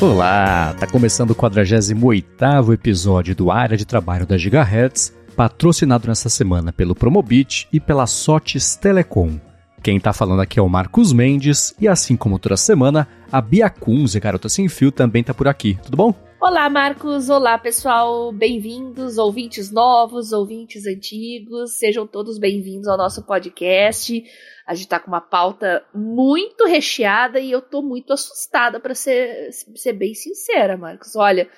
Olá, tá começando o 48º episódio do Área de Trabalho da Gigahertz, patrocinado nessa semana pelo Promobit e pela Sotes Telecom. Quem tá falando aqui é o Marcos Mendes e assim como toda semana, a Bia Kunze, Garota Sem Fio, também tá por aqui. Tudo bom? Olá, Marcos. Olá, pessoal. Bem-vindos, ouvintes novos, ouvintes antigos. Sejam todos bem-vindos ao nosso podcast. A gente tá com uma pauta muito recheada e eu tô muito assustada, para ser, ser bem sincera, Marcos. Olha,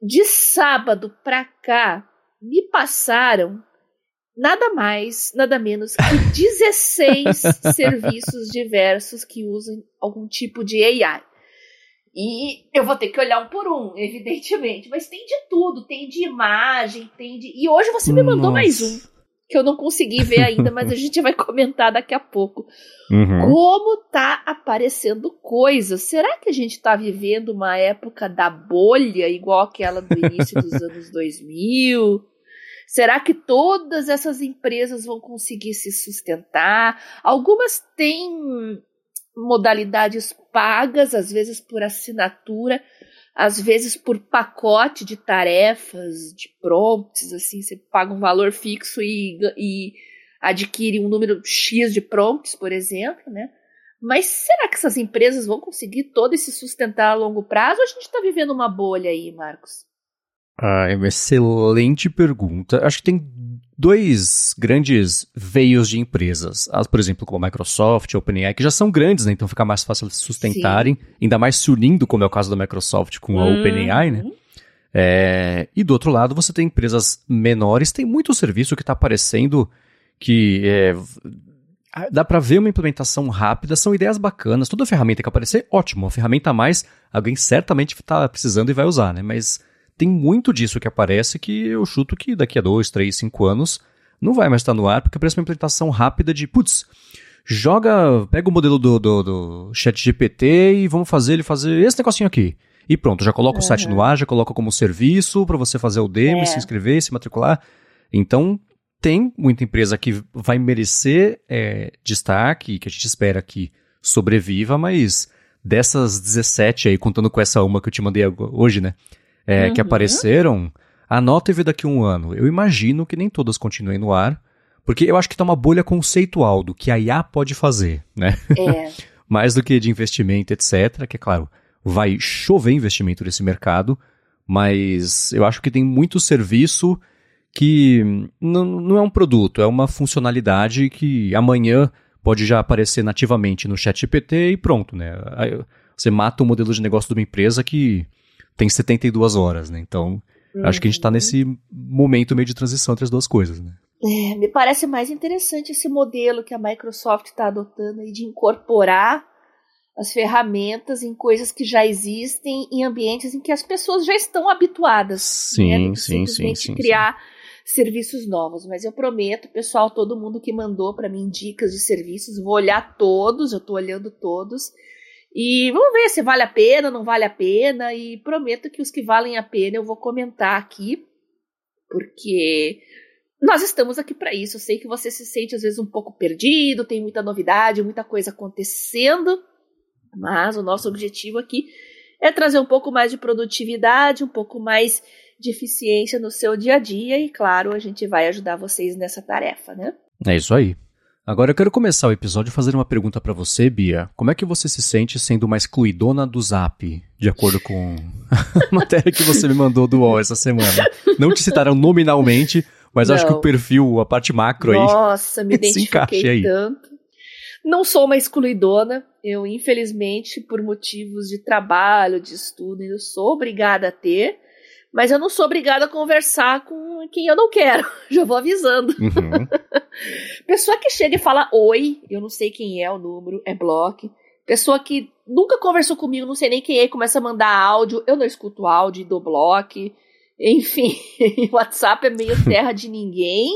de sábado pra cá, me passaram nada mais, nada menos que 16 serviços diversos que usam algum tipo de AI. E eu vou ter que olhar um por um, evidentemente. Mas tem de tudo, tem de imagem, tem de. E hoje você me mandou Nossa. mais um que eu não consegui ver ainda, mas a gente vai comentar daqui a pouco. Uhum. Como tá aparecendo coisas? Será que a gente tá vivendo uma época da bolha, igual aquela do início dos anos 2000? Será que todas essas empresas vão conseguir se sustentar? Algumas têm modalidades pagas, às vezes por assinatura, às vezes por pacote de tarefas, de prompts, assim, você paga um valor fixo e, e adquire um número X de prompts, por exemplo, né? Mas será que essas empresas vão conseguir todo esse sustentar a longo prazo ou a gente está vivendo uma bolha aí, Marcos? Ah, é uma excelente pergunta. Acho que tem dois grandes veios de empresas. As, por exemplo, como a Microsoft, a OpenAI, que já são grandes, né? Então fica mais fácil de sustentarem, Sim. ainda mais se unindo, como é o caso da Microsoft com a uhum. OpenAI, né? É, e do outro lado, você tem empresas menores, tem muito serviço que está aparecendo que é, dá para ver uma implementação rápida, são ideias bacanas, toda ferramenta que aparecer, ótimo, uma ferramenta a mais, alguém certamente está precisando e vai usar, né? Mas tem muito disso que aparece que eu chuto que daqui a dois, três, cinco anos não vai mais estar no ar, porque parece uma implementação rápida de, putz, joga, pega o modelo do, do, do chat GPT e vamos fazer ele fazer esse negocinho aqui. E pronto, já coloca uhum. o site no ar, já coloca como serviço para você fazer o demo, é. se inscrever, se matricular. Então, tem muita empresa que vai merecer é, destaque, que a gente espera que sobreviva, mas dessas 17 aí, contando com essa uma que eu te mandei hoje, né? É, uhum. que apareceram, a nota veio daqui a um ano. Eu imagino que nem todas continuem no ar, porque eu acho que tá uma bolha conceitual do que a IA pode fazer, né? É. Mais do que de investimento, etc., que é claro, vai chover investimento nesse mercado, mas eu acho que tem muito serviço que não, não é um produto, é uma funcionalidade que amanhã pode já aparecer nativamente no chat GPT e pronto, né? Você mata o modelo de negócio de uma empresa que tem 72 horas, né? Então, uhum. acho que a gente está uhum. nesse momento meio de transição entre as duas coisas, né? É, me parece mais interessante esse modelo que a Microsoft está adotando aí de incorporar as ferramentas em coisas que já existem em ambientes em que as pessoas já estão habituadas. Sim, né? sim, sim, sim. criar sim. serviços novos. Mas eu prometo, pessoal, todo mundo que mandou para mim dicas de serviços, vou olhar todos, eu estou olhando todos e vamos ver se vale a pena, não vale a pena. E prometo que os que valem a pena eu vou comentar aqui, porque nós estamos aqui para isso. Eu sei que você se sente às vezes um pouco perdido, tem muita novidade, muita coisa acontecendo, mas o nosso objetivo aqui é trazer um pouco mais de produtividade, um pouco mais de eficiência no seu dia a dia e, claro, a gente vai ajudar vocês nessa tarefa, né? É isso aí. Agora eu quero começar o episódio fazendo uma pergunta para você, Bia. Como é que você se sente sendo uma excluidona do Zap, de acordo com a matéria que você me mandou do UOL essa semana? Não te citaram nominalmente, mas Não. acho que o perfil, a parte macro Nossa, aí. Nossa, me identifiquei aí. tanto. Não sou uma excluidona. Eu, infelizmente, por motivos de trabalho, de estudo, eu sou obrigada a ter. Mas eu não sou obrigada a conversar com quem eu não quero. Já vou avisando. Uhum. Pessoa que chega e fala oi, eu não sei quem é o número, é bloco. Pessoa que nunca conversou comigo, não sei nem quem é, começa a mandar áudio, eu não escuto áudio do bloco. Enfim, WhatsApp é meio terra de ninguém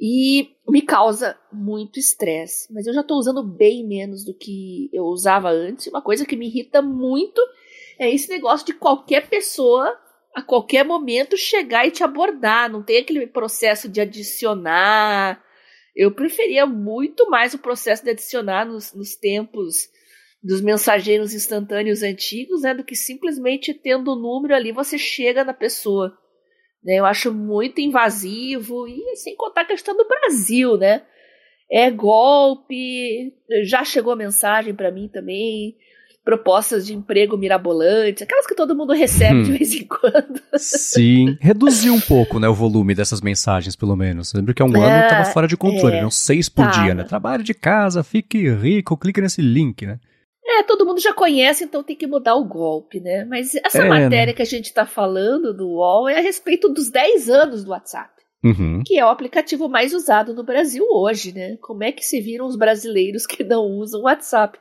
e me causa muito estresse. Mas eu já estou usando bem menos do que eu usava antes. Uma coisa que me irrita muito é esse negócio de qualquer pessoa a qualquer momento chegar e te abordar, não tem aquele processo de adicionar. Eu preferia muito mais o processo de adicionar nos, nos tempos dos mensageiros instantâneos antigos, né, do que simplesmente tendo o número ali você chega na pessoa. Né, eu acho muito invasivo e sem contar a questão do Brasil, né? É golpe, já chegou a mensagem para mim também, propostas de emprego mirabolantes, aquelas que todo mundo recebe hum. de vez em quando. Sim, reduziu um pouco, né, o volume dessas mensagens, pelo menos. Lembra que há um é, ano estava fora de controle, é, eram seis por dia, né? Trabalho de casa, fique rico, clique nesse link, né? É, todo mundo já conhece, então tem que mudar o golpe, né? Mas essa é, matéria né? que a gente está falando do UOL é a respeito dos 10 anos do WhatsApp. Uhum. Que é o aplicativo mais usado no Brasil hoje, né? Como é que se viram os brasileiros que não usam o WhatsApp?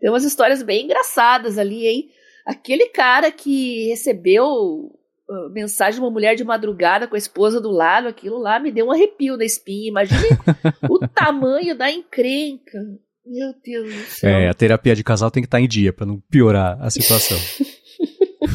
Tem umas histórias bem engraçadas ali, hein? Aquele cara que recebeu uh, mensagem de uma mulher de madrugada com a esposa do lado, aquilo lá me deu um arrepio na espinha. Imagine o tamanho da encrenca. Meu Deus do céu. É, a terapia de casal tem que estar tá em dia para não piorar a situação.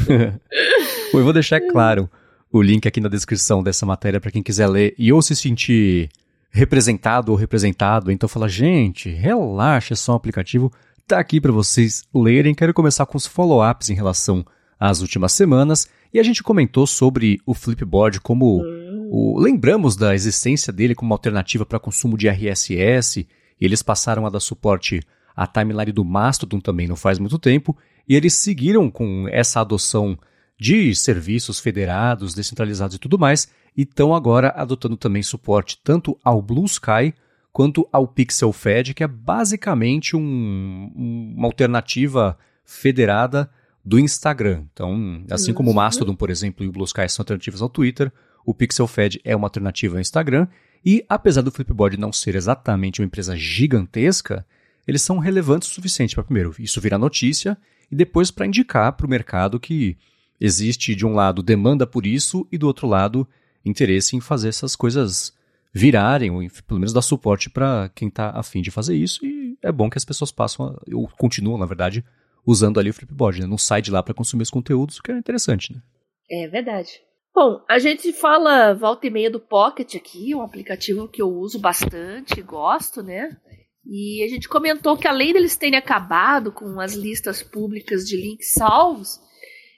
eu vou deixar claro o link aqui na descrição dessa matéria para quem quiser ler e ou se sentir representado ou representado, então fala, gente, relaxa, é só um aplicativo, tá aqui para vocês lerem. Quero começar com os follow-ups em relação às últimas semanas. E a gente comentou sobre o Flipboard como o, lembramos da existência dele como alternativa para consumo de RSS eles passaram a dar suporte à timeline do Mastodon também não faz muito tempo, e eles seguiram com essa adoção de serviços federados, descentralizados e tudo mais, e estão agora adotando também suporte tanto ao Blue Sky quanto ao Pixel Fed, que é basicamente um, uma alternativa federada do Instagram. Então, assim como o Mastodon, por exemplo, e o Blue Sky são alternativas ao Twitter, o Pixel Fed é uma alternativa ao Instagram, e apesar do Flipboard não ser exatamente uma empresa gigantesca, eles são relevantes o suficiente para, primeiro, isso virar notícia e depois para indicar para o mercado que existe, de um lado, demanda por isso e do outro lado, interesse em fazer essas coisas virarem, ou pelo menos dar suporte para quem está afim de fazer isso. E é bom que as pessoas passam, a, ou continuam, na verdade, usando ali o Flipboard, né? Não sai de lá para consumir os conteúdos, o que é interessante, né? É verdade. Bom, a gente fala volta e meia do Pocket aqui, um aplicativo que eu uso bastante, gosto, né? E a gente comentou que além deles terem acabado com as listas públicas de links salvos,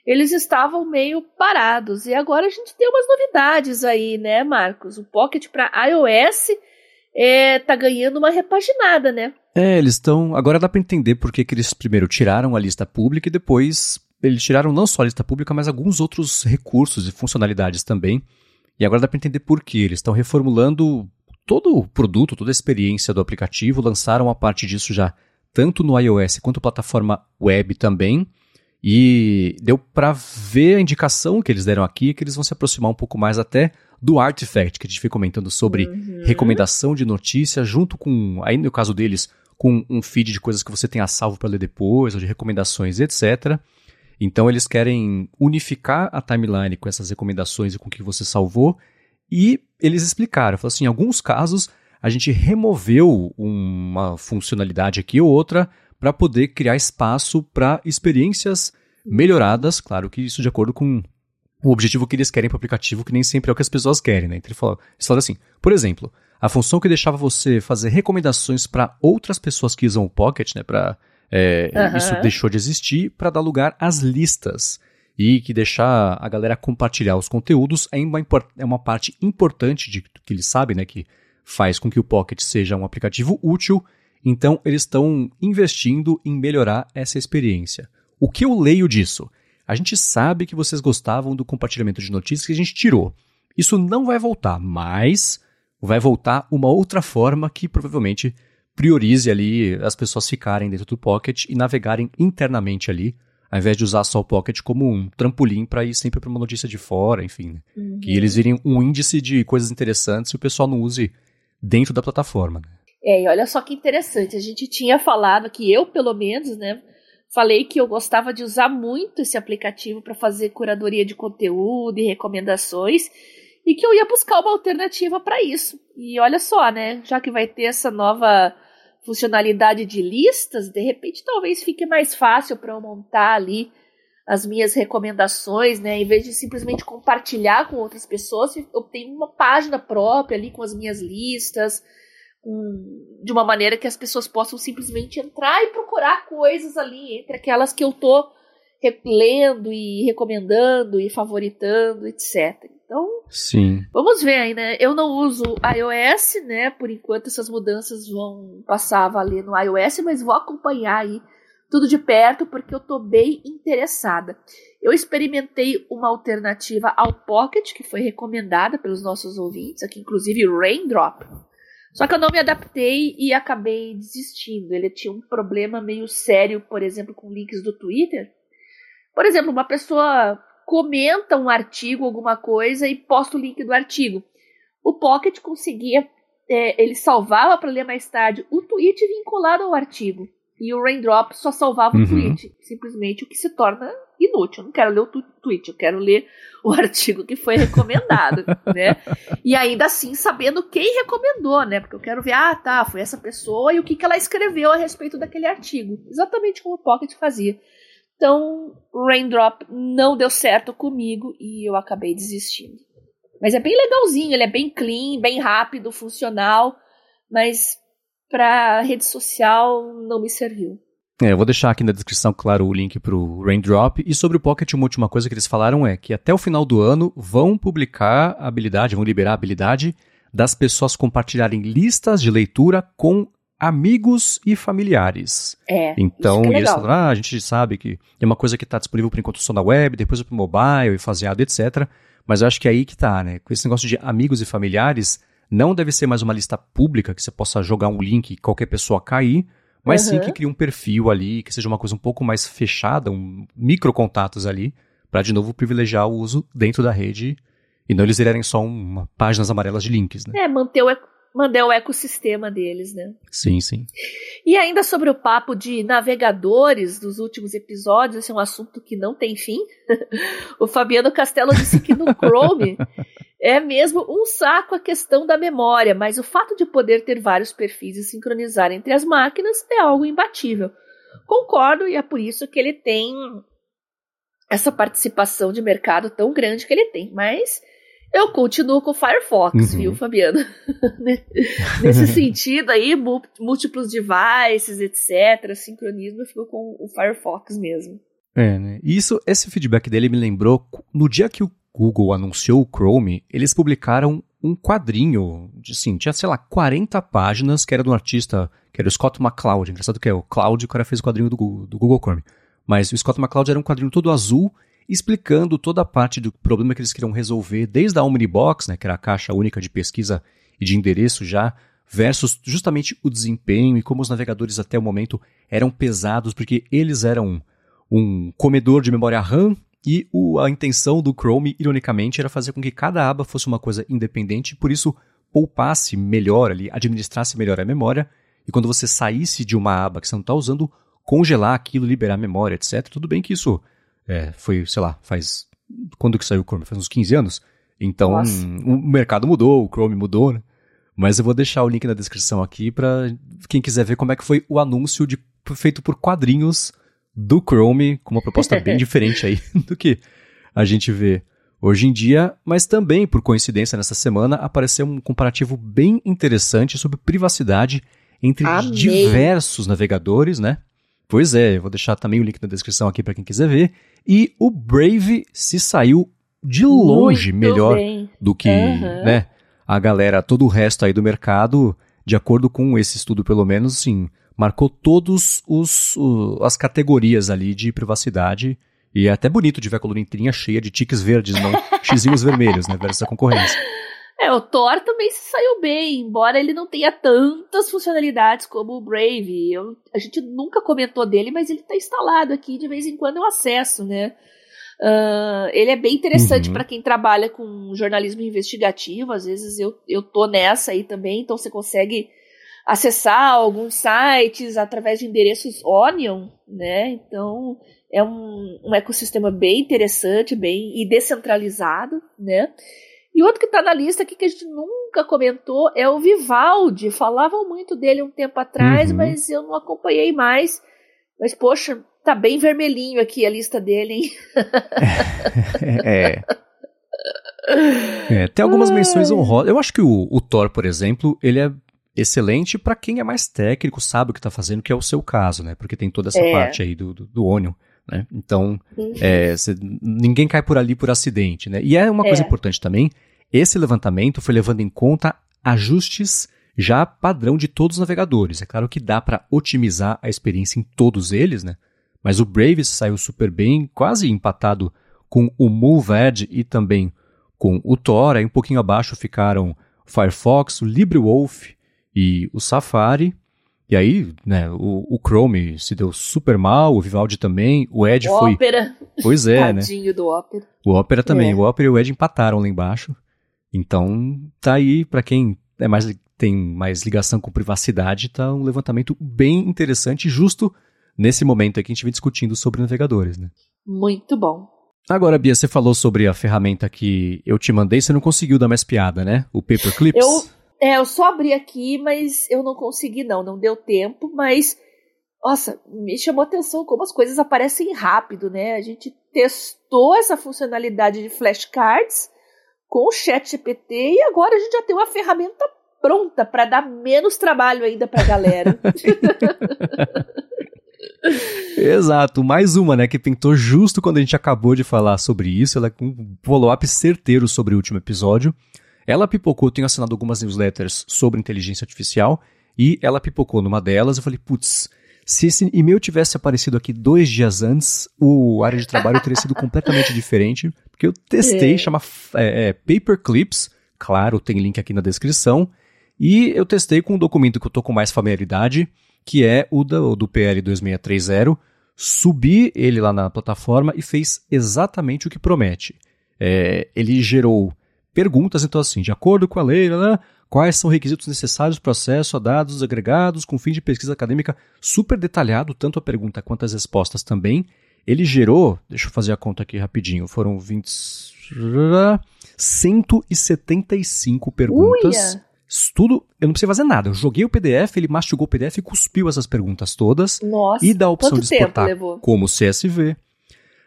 eles estavam meio parados. E agora a gente tem umas novidades aí, né, Marcos? O Pocket para iOS é, tá ganhando uma repaginada, né? É, eles estão. Agora dá para entender por que eles primeiro tiraram a lista pública e depois eles tiraram não só a lista pública, mas alguns outros recursos e funcionalidades também. E agora dá para entender por que. Eles estão reformulando todo o produto, toda a experiência do aplicativo, lançaram a parte disso já tanto no iOS quanto plataforma web também. E deu para ver a indicação que eles deram aqui, que eles vão se aproximar um pouco mais até do Artifact, que a gente foi comentando sobre uhum. recomendação de notícia, junto com, aí no caso deles, com um feed de coisas que você tenha salvo para ler depois, ou de recomendações, etc. Então eles querem unificar a timeline com essas recomendações e com o que você salvou. E eles explicaram, falaram assim, em alguns casos a gente removeu uma funcionalidade aqui ou outra para poder criar espaço para experiências melhoradas, claro que isso de acordo com o objetivo que eles querem para o aplicativo, que nem sempre é o que as pessoas querem, né? Então eles falaram assim, por exemplo, a função que deixava você fazer recomendações para outras pessoas que usam o Pocket, né, para é, uhum. Isso deixou de existir para dar lugar às listas. E que deixar a galera compartilhar os conteúdos é uma, é uma parte importante de que eles sabem, né? Que faz com que o Pocket seja um aplicativo útil. Então, eles estão investindo em melhorar essa experiência. O que eu leio disso? A gente sabe que vocês gostavam do compartilhamento de notícias que a gente tirou. Isso não vai voltar, mas vai voltar uma outra forma que provavelmente priorize ali as pessoas ficarem dentro do Pocket e navegarem internamente ali, ao invés de usar só o Pocket como um trampolim para ir sempre para uma notícia de fora, enfim. Né? Uhum. Que eles virem um índice de coisas interessantes e o pessoal não use dentro da plataforma. Né? É, e olha só que interessante, a gente tinha falado que eu, pelo menos, né, falei que eu gostava de usar muito esse aplicativo para fazer curadoria de conteúdo e recomendações e que eu ia buscar uma alternativa para isso. E olha só, né, já que vai ter essa nova funcionalidade de listas, de repente talvez fique mais fácil para eu montar ali as minhas recomendações, né? Em vez de simplesmente compartilhar com outras pessoas, eu tenho uma página própria ali com as minhas listas, um, de uma maneira que as pessoas possam simplesmente entrar e procurar coisas ali entre aquelas que eu tô lendo e recomendando e favoritando, etc. Então, Sim. vamos ver aí, né? Eu não uso iOS, né? Por enquanto essas mudanças vão passar a valer no iOS, mas vou acompanhar aí tudo de perto porque eu tô bem interessada. Eu experimentei uma alternativa ao Pocket que foi recomendada pelos nossos ouvintes, aqui inclusive o Raindrop. Só que eu não me adaptei e acabei desistindo. Ele tinha um problema meio sério, por exemplo, com links do Twitter. Por exemplo, uma pessoa comenta um artigo, alguma coisa, e posta o link do artigo. O Pocket conseguia, é, ele salvava para ler mais tarde o tweet vinculado ao artigo. E o Raindrop só salvava uhum. o tweet. Simplesmente o que se torna inútil. Eu não quero ler o tweet, eu quero ler o artigo que foi recomendado, né? E ainda assim sabendo quem recomendou, né? Porque eu quero ver, ah, tá, foi essa pessoa e o que, que ela escreveu a respeito daquele artigo. Exatamente como o Pocket fazia. Então, Raindrop não deu certo comigo e eu acabei desistindo. Mas é bem legalzinho, ele é bem clean, bem rápido, funcional, mas para rede social não me serviu. É, eu vou deixar aqui na descrição, claro, o link para o Raindrop. E sobre o Pocket, uma última coisa que eles falaram é que até o final do ano vão publicar a habilidade, vão liberar a habilidade das pessoas compartilharem listas de leitura com amigos e familiares. É. Então, isso é falaram, ah, a gente sabe que é uma coisa que está disponível por enquanto só na web, depois para o mobile e faseado, etc. Mas eu acho que é aí que tá, né? Com esse negócio de amigos e familiares, não deve ser mais uma lista pública que você possa jogar um link e qualquer pessoa cair, mas uhum. sim que crie um perfil ali, que seja uma coisa um pouco mais fechada, um micro contatos ali, para de novo privilegiar o uso dentro da rede e não eles irem só uma páginas amarelas de links, né? É, manter o manter o ecossistema deles, né? Sim, sim. E ainda sobre o papo de navegadores dos últimos episódios, esse é um assunto que não tem fim. o Fabiano Castelo disse que no Chrome é mesmo um saco a questão da memória, mas o fato de poder ter vários perfis e sincronizar entre as máquinas é algo imbatível. Concordo e é por isso que ele tem essa participação de mercado tão grande que ele tem, mas eu continuo com o Firefox, uhum. viu, Fabiano? Nesse sentido aí, múltiplos devices, etc., sincronismo, eu fico com o Firefox mesmo. É, né? Isso, esse feedback dele me lembrou, no dia que o Google anunciou o Chrome, eles publicaram um quadrinho, de, assim, tinha, sei lá, 40 páginas, que era de um artista, que era o Scott McCloud. Engraçado que é o Cloud, o cara fez o quadrinho do Google, do Google Chrome. Mas o Scott McCloud era um quadrinho todo azul, explicando toda a parte do problema que eles queriam resolver, desde a Omnibox, né, que era a caixa única de pesquisa e de endereço já, versus justamente o desempenho e como os navegadores até o momento eram pesados, porque eles eram um comedor de memória RAM e o, a intenção do Chrome, ironicamente, era fazer com que cada aba fosse uma coisa independente e por isso poupasse melhor ali, administrasse melhor a memória e quando você saísse de uma aba que você não está usando, congelar aquilo, liberar a memória, etc. Tudo bem que isso é, foi, sei lá, faz. Quando que saiu o Chrome? Faz uns 15 anos? Então, o mercado mudou, o Chrome mudou, né? Mas eu vou deixar o link na descrição aqui para quem quiser ver como é que foi o anúncio de, feito por quadrinhos do Chrome, com uma proposta bem diferente aí do que a gente vê hoje em dia, mas também, por coincidência, nessa semana apareceu um comparativo bem interessante sobre privacidade entre Amei. diversos navegadores, né? Pois é, eu vou deixar também o link na descrição aqui para quem quiser ver. E o Brave se saiu de longe Muito melhor bem. do que uhum. né, a galera, todo o resto aí do mercado, de acordo com esse estudo pelo menos, sim, marcou todos os, as categorias ali de privacidade. E é até bonito de ver a coluna inteirinha cheia de tiques verdes, não xizinhos vermelhos, né, versus a concorrência. É, o Thor também se saiu bem, embora ele não tenha tantas funcionalidades como o Brave. Eu, a gente nunca comentou dele, mas ele está instalado aqui, de vez em quando eu acesso, né? Uh, ele é bem interessante uhum. para quem trabalha com jornalismo investigativo. Às vezes eu, eu tô nessa aí também, então você consegue acessar alguns sites através de endereços Onion, né? Então é um, um ecossistema bem interessante, bem e descentralizado, né? E outro que está na lista aqui que a gente nunca comentou é o Vivaldi. Falavam muito dele um tempo atrás, uhum. mas eu não acompanhei mais. Mas, poxa, tá bem vermelhinho aqui a lista dele, hein? é. é. Tem algumas menções honrosas. Eu acho que o, o Thor, por exemplo, ele é excelente para quem é mais técnico, sabe o que está fazendo, que é o seu caso, né? Porque tem toda essa é. parte aí do, do, do Onion. Né? Então, uhum. é, cê, ninguém cai por ali por acidente. Né? E é uma coisa é. importante também: esse levantamento foi levando em conta ajustes já padrão de todos os navegadores. É claro que dá para otimizar a experiência em todos eles, né? Mas o Brave saiu super bem, quase empatado com o MoveEdge e também com o Tor. Aí um pouquinho abaixo ficaram o Firefox, o LibreWolf e o Safari. E aí, né, o, o, Chrome se deu super mal, o Vivaldi também, o Edge o foi... Opera. Pois é, né? Tadinho do Opera. O Opera também, é. o Opera e o Edge empataram lá embaixo. Então, tá aí, para quem é mais, tem mais ligação com privacidade, tá um levantamento bem interessante, justo nesse momento aqui que a gente vem discutindo sobre navegadores, né? Muito bom. Agora, Bia, você falou sobre a ferramenta que eu te mandei, você não conseguiu dar mais piada, né? O Paperclips. Eu, é, eu só abri aqui, mas eu não consegui não, não deu tempo, mas nossa, me chamou atenção como as coisas aparecem rápido, né? A gente testou essa funcionalidade de flashcards com o Chat GPT e agora a gente já tem uma ferramenta pronta para dar menos trabalho ainda para a galera. Exato, mais uma, né, que pintou justo quando a gente acabou de falar sobre isso, ela com um follow-up certeiro sobre o último episódio. Ela pipocou, eu tenho assinado algumas newsletters sobre inteligência artificial, e ela pipocou numa delas, eu falei, putz, se esse e-mail tivesse aparecido aqui dois dias antes, o área de trabalho teria sido completamente diferente, porque eu testei, é. chama é, é, Paperclips, claro, tem link aqui na descrição, e eu testei com um documento que eu tô com mais familiaridade, que é o do, do PL 2630. Subi ele lá na plataforma e fez exatamente o que promete. É, ele gerou perguntas, então assim, de acordo com a lei, né, quais são os requisitos necessários para acesso a dados agregados com fim de pesquisa acadêmica, super detalhado, tanto a pergunta quanto as respostas também. Ele gerou, deixa eu fazer a conta aqui rapidinho, foram 20, 175 perguntas. Uia tudo, eu não precisei fazer nada. Eu joguei o PDF, ele mastigou o PDF e cuspiu essas perguntas todas. Nossa, e dá a opção de exportar como CSV.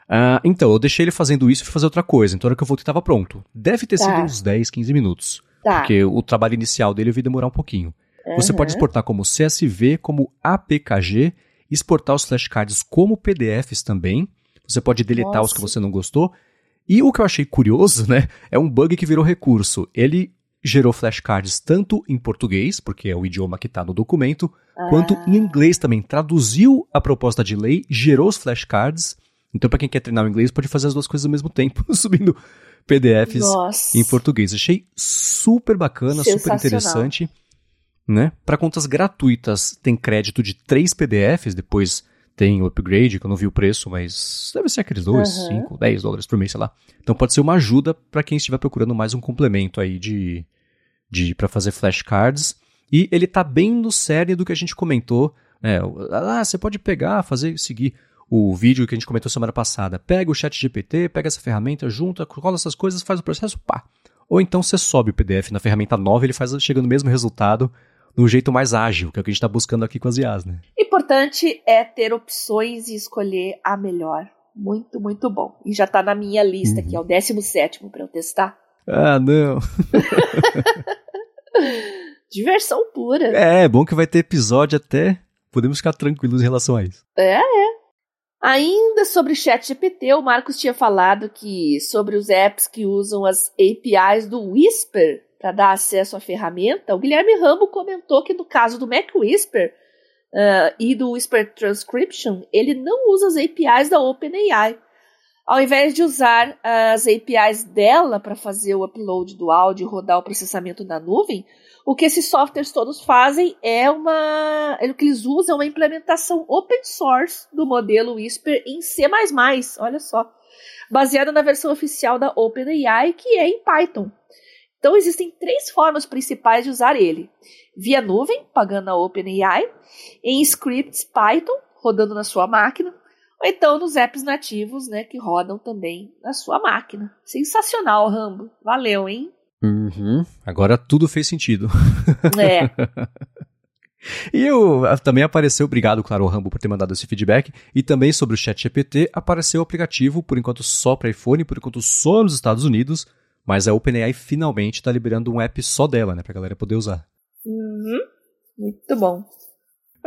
Ah, então, eu deixei ele fazendo isso e fazer outra coisa. Então, na hora que eu voltei, estava pronto. Deve ter tá. sido uns 10, 15 minutos. Tá. Porque o trabalho inicial dele eu vi demorar um pouquinho. Uhum. Você pode exportar como CSV, como APKG, exportar os flashcards como PDFs também. Você pode deletar Nossa. os que você não gostou. E o que eu achei curioso, né, é um bug que virou recurso. Ele gerou flashcards tanto em português, porque é o idioma que está no documento, ah. quanto em inglês também. Traduziu a proposta de lei, gerou os flashcards. Então, para quem quer treinar o inglês, pode fazer as duas coisas ao mesmo tempo, subindo PDFs Nossa. em português. Achei super bacana, super interessante. Né? Para contas gratuitas, tem crédito de três PDFs, depois tem o upgrade, que eu não vi o preço, mas deve ser aqueles 2, 5, 10 dólares por mês, sei lá. Então pode ser uma ajuda para quem estiver procurando mais um complemento aí de, de para fazer flashcards. E ele tá bem no cerne do que a gente comentou. Né? Ah, você pode pegar, fazer, seguir o vídeo que a gente comentou semana passada. Pega o chat GPT, pega essa ferramenta, junta, cola essas coisas, faz o processo, pá. Ou então você sobe o PDF na ferramenta nova, ele faz chega no mesmo resultado no jeito mais ágil, que é o que a gente está buscando aqui com as IAs, né? Importante é ter opções e escolher a melhor. Muito, muito bom. E já está na minha lista uhum. aqui, é o 17 para eu testar. Ah, não. Diversão pura. É, é bom que vai ter episódio até. Podemos ficar tranquilos em relação a isso. É, é. Ainda sobre chat GPT, o Marcos tinha falado que sobre os apps que usam as APIs do Whisper para dar acesso à ferramenta, o Guilherme Rambo comentou que no caso do Mac Whisper uh, e do Whisper Transcription, ele não usa as APIs da OpenAI. Ao invés de usar as APIs dela para fazer o upload do áudio e rodar o processamento na nuvem, o que esses softwares todos fazem é uma. O que eles usam é uma implementação open source do modelo Whisper em C. Olha só. Baseada na versão oficial da OpenAI, que é em Python. Então existem três formas principais de usar ele: via nuvem, pagando a OpenAI, em scripts Python, rodando na sua máquina, ou então nos apps nativos, né, que rodam também na sua máquina. Sensacional, Rambo. Valeu, hein? Uhum. Agora tudo fez sentido. É. E eu, também apareceu, obrigado, claro, ao Rambo por ter mandado esse feedback. E também sobre o Chat GPT, apareceu o aplicativo, por enquanto só para iPhone, por enquanto só nos Estados Unidos. Mas a OpenAI finalmente está liberando um app só dela, né? Pra galera poder usar. Uhum. Muito bom.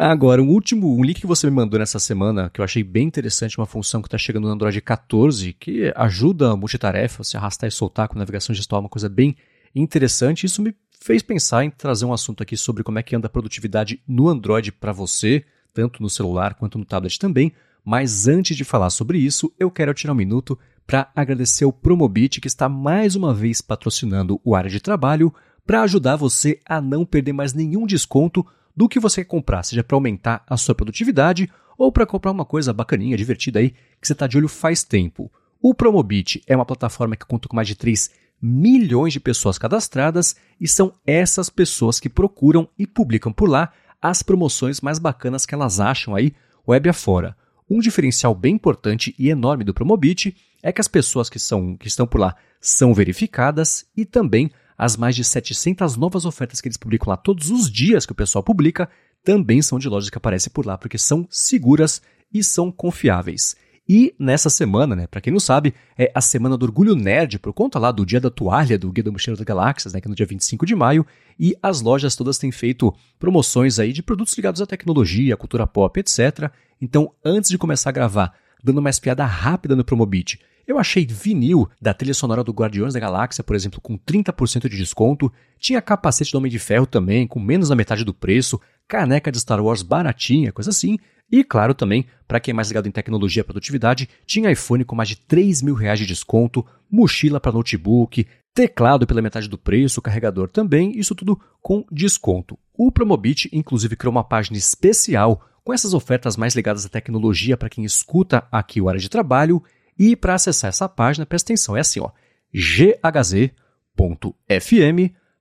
Agora, um último, um link que você me mandou nessa semana, que eu achei bem interessante, uma função que está chegando no Android 14, que ajuda a multitarefa, se arrastar e soltar com navegação gestual, uma coisa bem interessante. Isso me fez pensar em trazer um assunto aqui sobre como é que anda a produtividade no Android para você, tanto no celular quanto no tablet também. Mas antes de falar sobre isso, eu quero tirar um minuto para agradecer o Promobit, que está mais uma vez patrocinando o área de trabalho, para ajudar você a não perder mais nenhum desconto do que você quer comprar, seja para aumentar a sua produtividade ou para comprar uma coisa bacaninha, divertida aí, que você está de olho faz tempo. O Promobit é uma plataforma que conta com mais de 3 milhões de pessoas cadastradas e são essas pessoas que procuram e publicam por lá as promoções mais bacanas que elas acham aí web afora. Um diferencial bem importante e enorme do Promobit é que as pessoas que, são, que estão por lá são verificadas e também as mais de 700 novas ofertas que eles publicam lá todos os dias que o pessoal publica também são de lojas que aparecem por lá porque são seguras e são confiáveis. E nessa semana, né, para quem não sabe, é a semana do Orgulho Nerd, por conta lá do Dia da Toalha do Guia do Mochileiro das Galáxias, né, que é no dia 25 de maio, e as lojas todas têm feito promoções aí de produtos ligados à tecnologia, à cultura pop, etc. Então, antes de começar a gravar, dando uma espiada rápida no Promobit, eu achei vinil da trilha sonora do Guardiões da Galáxia, por exemplo, com 30% de desconto. Tinha capacete do Homem de Ferro também, com menos da metade do preço. Caneca de Star Wars baratinha, coisa assim. E, claro, também, para quem é mais ligado em tecnologia e produtividade, tinha iPhone com mais de 3 mil reais de desconto, mochila para notebook, teclado pela metade do preço, carregador também, isso tudo com desconto. O Promobit, inclusive, criou uma página especial com essas ofertas mais ligadas à tecnologia para quem escuta aqui o área de trabalho. E para acessar essa página, presta atenção, é assim, ó, ghz.fm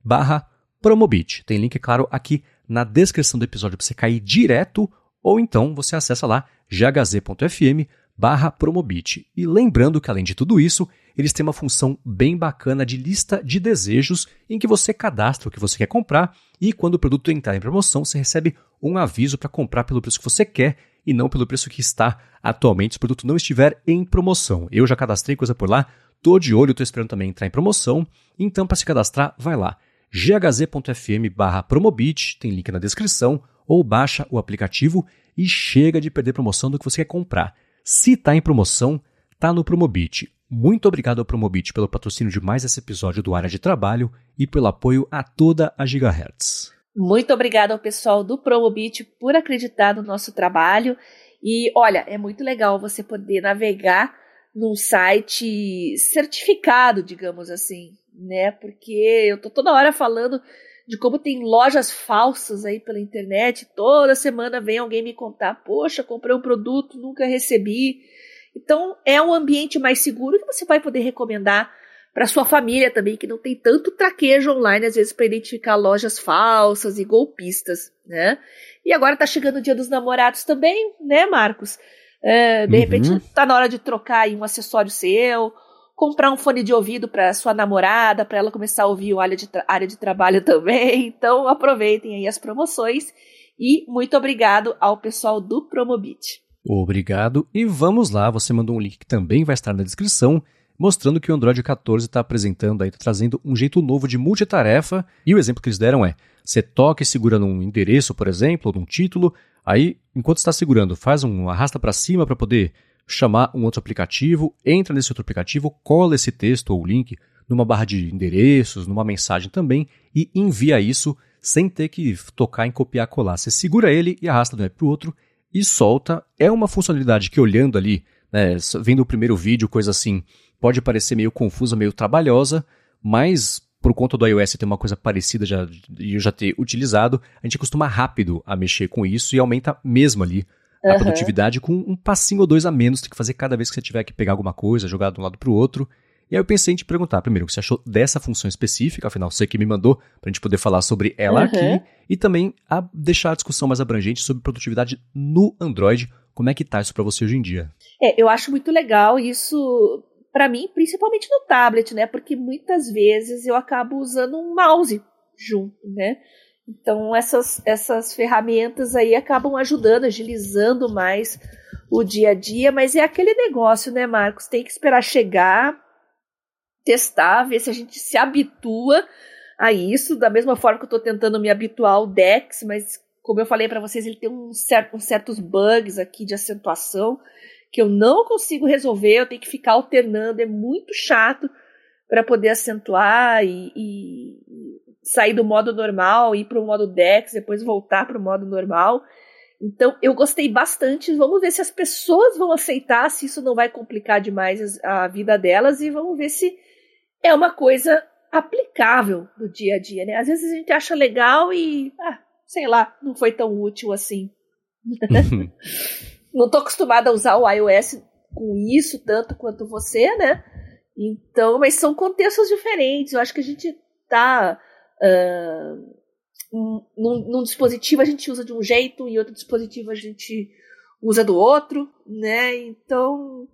barra Promobit. Tem link, claro, aqui na descrição do episódio para você cair direto ou então você acessa lá ghz.fm barra Promobit. E lembrando que além de tudo isso, eles têm uma função bem bacana de lista de desejos em que você cadastra o que você quer comprar e quando o produto entrar em promoção, você recebe um aviso para comprar pelo preço que você quer e não pelo preço que está atualmente se o produto não estiver em promoção. Eu já cadastrei coisa por lá, tô de olho, tô esperando também entrar em promoção, então para se cadastrar, vai lá ghz.fm Promobit, tem link na descrição, ou baixa o aplicativo e chega de perder promoção do que você quer comprar. Se está em promoção, tá no Promobit. Muito obrigado ao Promobit pelo patrocínio de mais esse episódio do Área de Trabalho e pelo apoio a toda a Gigahertz. Muito obrigado ao pessoal do Promobit por acreditar no nosso trabalho. E olha, é muito legal você poder navegar num site certificado, digamos assim, né? Porque eu tô toda hora falando de como tem lojas falsas aí pela internet. Toda semana vem alguém me contar: poxa, comprei um produto, nunca recebi. Então é um ambiente mais seguro que você vai poder recomendar para sua família também, que não tem tanto traquejo online às vezes para identificar lojas falsas e golpistas, né? E agora tá chegando o Dia dos Namorados também, né, Marcos? É, de uhum. repente tá na hora de trocar aí um acessório seu comprar um fone de ouvido para sua namorada, para ela começar a ouvir o área de, área de trabalho também. Então aproveitem aí as promoções e muito obrigado ao pessoal do Promobit. Obrigado e vamos lá, você mandou um link que também vai estar na descrição, mostrando que o Android 14 está apresentando aí, tá trazendo um jeito novo de multitarefa, e o exemplo que eles deram é, você toca e segura num endereço, por exemplo, ou num título, aí, enquanto está segurando, faz um arrasta para cima para poder chamar um outro aplicativo, entra nesse outro aplicativo, cola esse texto ou link numa barra de endereços, numa mensagem também e envia isso sem ter que tocar em copiar colar. Você segura ele e arrasta de um app para o outro e solta. É uma funcionalidade que olhando ali, né, vendo o primeiro vídeo, coisa assim, pode parecer meio confusa, meio trabalhosa, mas por conta do iOS ter uma coisa parecida já, e eu já ter utilizado, a gente costuma rápido a mexer com isso e aumenta mesmo ali a uhum. produtividade com um passinho ou dois a menos tem que fazer cada vez que você tiver que pegar alguma coisa, jogar de um lado para o outro. E aí eu pensei em te perguntar, primeiro, o que você achou dessa função específica, afinal, você que me mandou, para a gente poder falar sobre ela uhum. aqui, e também a deixar a discussão mais abrangente sobre produtividade no Android. Como é que tá isso para você hoje em dia? É, eu acho muito legal isso, para mim, principalmente no tablet, né? Porque muitas vezes eu acabo usando um mouse junto, né? Então essas, essas ferramentas aí acabam ajudando, agilizando mais o dia a dia, mas é aquele negócio, né, Marcos? Tem que esperar chegar, testar, ver se a gente se habitua a isso, da mesma forma que eu estou tentando me habituar ao Dex, mas como eu falei para vocês, ele tem um certo, uns certos bugs aqui de acentuação que eu não consigo resolver, eu tenho que ficar alternando, é muito chato para poder acentuar e, e, sair do modo normal, ir para o modo Dex, depois voltar para o modo normal. Então, eu gostei bastante. Vamos ver se as pessoas vão aceitar, se isso não vai complicar demais a vida delas e vamos ver se é uma coisa aplicável no dia a dia, né? Às vezes a gente acha legal e, ah, sei lá, não foi tão útil assim. Não tô acostumada a usar o iOS com isso tanto quanto você, né? Então, mas são contextos diferentes. Eu acho que a gente tá uh, num, num, dispositivo a gente usa de um jeito e outro dispositivo a gente usa do outro, né? Então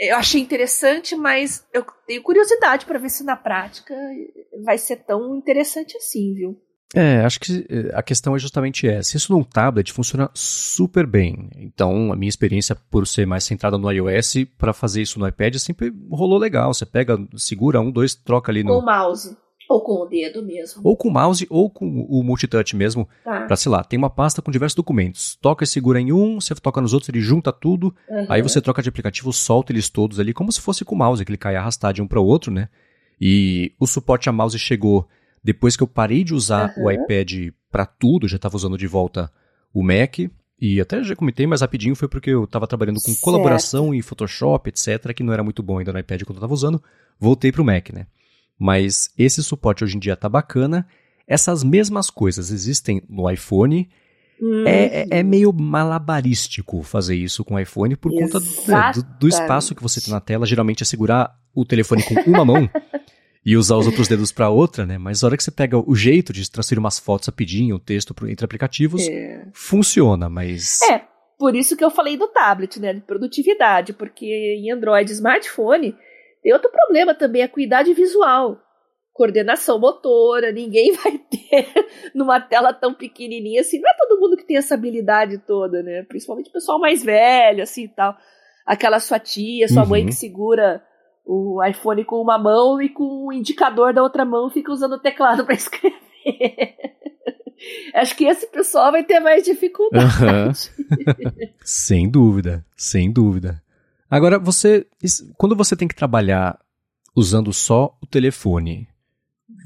eu achei interessante, mas eu tenho curiosidade para ver se na prática vai ser tão interessante assim, viu? É, acho que eh, a questão é justamente essa. Isso num tablet funciona super bem. Então, a minha experiência por ser mais centrada no iOS, para fazer isso no iPad sempre rolou legal. Você pega, segura um, dois, troca ali no. Com o mouse. Ou com o dedo mesmo. Ou com o mouse, ou com o multitouch mesmo. Tá. Pra, sei lá, tem uma pasta com diversos documentos. Toca e segura em um, você toca nos outros, ele junta tudo. Uhum. Aí você troca de aplicativo, solta eles todos ali, como se fosse com o mouse, ele cai arrastar de um para o outro, né? E o suporte a mouse chegou depois que eu parei de usar uhum. o iPad para tudo, já estava usando de volta o Mac. E até já comentei mais rapidinho, foi porque eu estava trabalhando com certo. colaboração e Photoshop, etc., que não era muito bom ainda no iPad quando eu estava usando. Voltei para o Mac, né? Mas esse suporte hoje em dia tá bacana. Essas mesmas coisas existem no iPhone. Uhum. É, é, é, meio malabarístico fazer isso com o iPhone por conta do, do, espaço que você tem na tela. Geralmente é segurar o telefone com uma mão e usar os outros dedos para outra, né? Mas a hora que você pega o jeito de transferir umas fotos rapidinho, o texto entre aplicativos, é. funciona, mas. É, por isso que eu falei do tablet, né? De produtividade, porque em Android smartphone tem outro problema também, a acuidade visual. Coordenação motora, ninguém vai ter numa tela tão pequenininha assim. Não é todo mundo que tem essa habilidade toda, né? Principalmente o pessoal mais velho, assim e tal. Aquela sua tia, sua uhum. mãe que segura o iPhone com uma mão e com o indicador da outra mão fica usando o teclado para escrever. Acho que esse pessoal vai ter mais dificuldade. Uhum. sem dúvida, sem dúvida. Agora, você. Quando você tem que trabalhar usando só o telefone,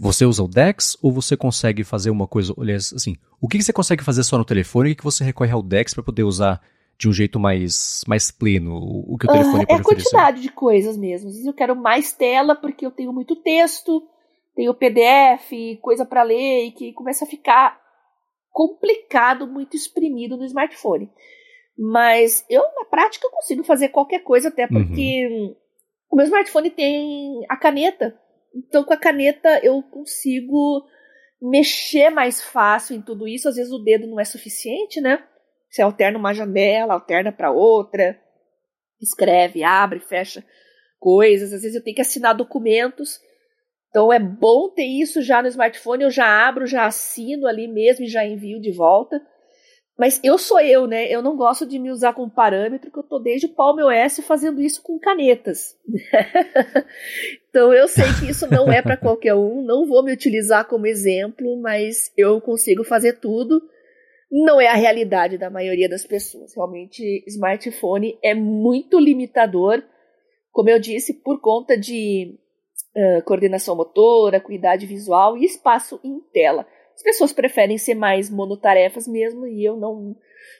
você usa o Dex ou você consegue fazer uma coisa. Olha, assim, o que você consegue fazer só no telefone e que você recorre ao Dex para poder usar de um jeito mais, mais pleno? O que o telefone uh, pode É a quantidade de coisas mesmo. Às vezes eu quero mais tela porque eu tenho muito texto, tenho PDF, coisa para ler e que começa a ficar complicado, muito exprimido no smartphone. Mas eu, na prática, consigo fazer qualquer coisa, até porque uhum. o meu smartphone tem a caneta. Então, com a caneta, eu consigo mexer mais fácil em tudo isso. Às vezes o dedo não é suficiente, né? Você alterna uma janela, alterna para outra, escreve, abre, fecha coisas. Às vezes eu tenho que assinar documentos. Então é bom ter isso já no smartphone. Eu já abro, já assino ali mesmo e já envio de volta. Mas eu sou eu, né? Eu não gosto de me usar como parâmetro, que eu tô desde o Palm OS fazendo isso com canetas. então eu sei que isso não é para qualquer um, não vou me utilizar como exemplo, mas eu consigo fazer tudo. Não é a realidade da maioria das pessoas. Realmente, smartphone é muito limitador, como eu disse, por conta de uh, coordenação motora, acuidade visual e espaço em tela. As pessoas preferem ser mais monotarefas mesmo e eu não,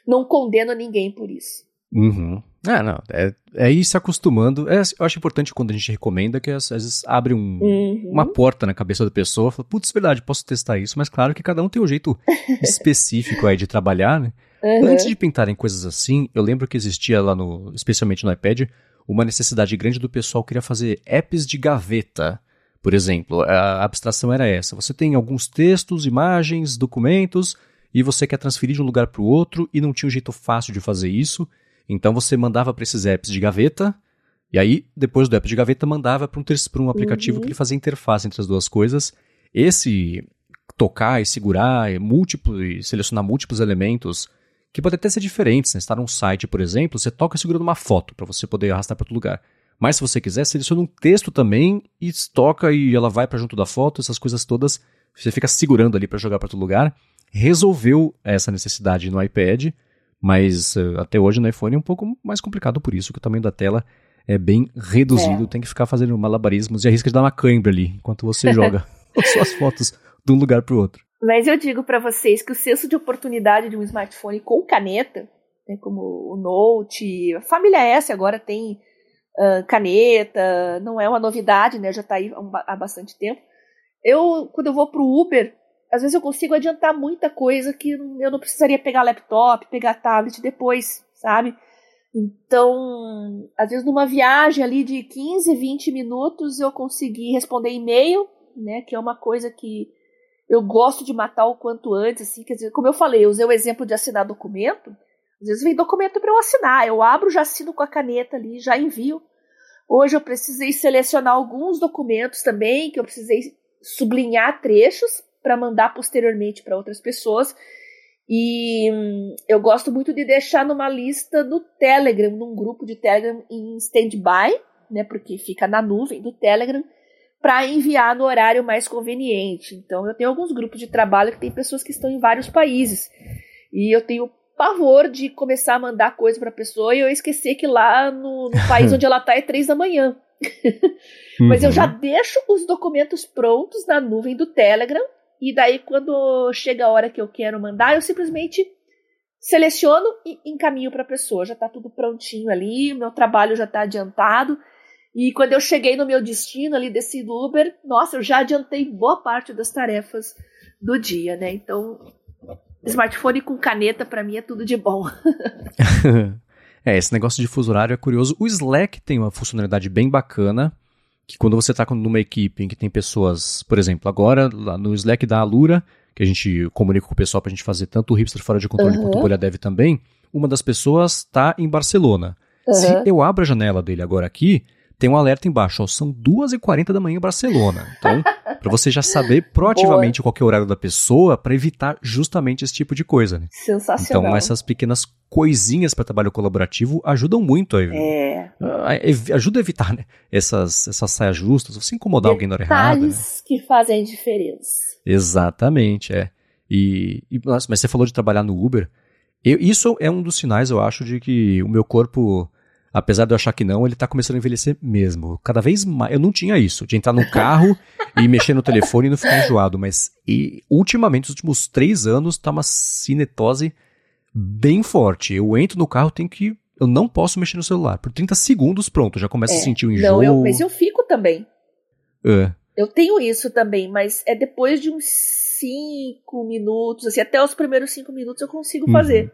não condeno ninguém por isso. Uhum. Ah, não. É, é ir se acostumando. É, eu acho importante quando a gente recomenda que às vezes abre um, uhum. uma porta na cabeça da pessoa. Fala, putz, verdade, posso testar isso. Mas claro que cada um tem um jeito específico aí de trabalhar, né? Uhum. Antes de pintarem coisas assim, eu lembro que existia lá no, especialmente no iPad, uma necessidade grande do pessoal queria fazer apps de gaveta. Por exemplo, a abstração era essa: você tem alguns textos, imagens, documentos, e você quer transferir de um lugar para o outro e não tinha um jeito fácil de fazer isso. Então você mandava para esses apps de gaveta, e aí, depois do app de gaveta, mandava para um, um aplicativo uhum. que ele fazia interface entre as duas coisas. Esse tocar e segurar e, múltiplo, e selecionar múltiplos elementos, que podem até ser diferentes. Né? Está num site, por exemplo, você toca segurando uma foto para você poder arrastar para outro lugar. Mas se você quiser, seleciona um texto também e toca e ela vai para junto da foto, essas coisas todas você fica segurando ali para jogar para outro lugar. Resolveu essa necessidade no iPad, mas uh, até hoje no iPhone é um pouco mais complicado por isso, que o tamanho da tela é bem reduzido, é. tem que ficar fazendo malabarismos e arrisca de dar uma cãibra ali enquanto você joga suas fotos de um lugar para o outro. Mas eu digo para vocês que o senso de oportunidade de um smartphone com caneta, né, como o Note, a família S agora tem uh, caneta, não é uma novidade, né? Já está aí há bastante tempo. Eu, quando eu vou pro Uber, às vezes eu consigo adiantar muita coisa que eu não precisaria pegar laptop, pegar tablet depois, sabe? Então, às vezes numa viagem ali de 15, 20 minutos eu consegui responder e-mail, né, que é uma coisa que eu gosto de matar o quanto antes, assim, quer dizer, como eu falei, eu usei o exemplo de assinar documento, às vezes vem documento para eu assinar, eu abro, já assino com a caneta ali, já envio. Hoje eu precisei selecionar alguns documentos também, que eu precisei sublinhar trechos para mandar posteriormente para outras pessoas. E hum, eu gosto muito de deixar numa lista no Telegram, num grupo de Telegram em standby, né, porque fica na nuvem do Telegram, para enviar no horário mais conveniente. Então, eu tenho alguns grupos de trabalho que tem pessoas que estão em vários países. E eu tenho pavor de começar a mandar coisa para a pessoa e eu esquecer que lá no, no país onde ela está é três da manhã. Mas eu já uhum. deixo os documentos prontos na nuvem do Telegram e daí quando chega a hora que eu quero mandar, eu simplesmente seleciono e encaminho para a pessoa. Já está tudo prontinho ali, meu trabalho já está adiantado. E quando eu cheguei no meu destino ali, do Uber, nossa, eu já adiantei boa parte das tarefas do dia, né? Então, smartphone com caneta para mim é tudo de bom. é, esse negócio de fuso horário é curioso. O Slack tem uma funcionalidade bem bacana, que quando você está numa equipe em que tem pessoas, por exemplo, agora lá no Slack da Alura, que a gente comunica com o pessoal para a gente fazer tanto o hipster fora de controle uhum. quanto o Bolha Dev também, uma das pessoas está em Barcelona. Uhum. Se eu abro a janela dele agora aqui, tem um alerta embaixo, ó, são 2h40 da manhã em Barcelona. Então, para você já saber proativamente qual é o horário da pessoa para evitar justamente esse tipo de coisa, né? Sensacional. Então, essas pequenas coisinhas para trabalho colaborativo ajudam muito a, é. a, a, ajuda a evitar né, essas, essas saias justas, você incomodar Detalhes alguém na hora errada. Né? que fazem diferença. Exatamente, é. E, e, mas você falou de trabalhar no Uber. Eu, isso é um dos sinais, eu acho, de que o meu corpo apesar de eu achar que não, ele tá começando a envelhecer mesmo. Cada vez mais. Eu não tinha isso, de entrar no carro e mexer no telefone e não ficar enjoado, mas e, ultimamente, nos últimos três anos, tá uma cinetose bem forte. Eu entro no carro, tenho que. Eu não posso mexer no celular. Por 30 segundos, pronto, já começa é, a sentir o enjoo. Não, eu, mas eu fico também. É. Eu tenho isso também, mas é depois de uns cinco minutos, assim, até os primeiros cinco minutos eu consigo uhum. fazer.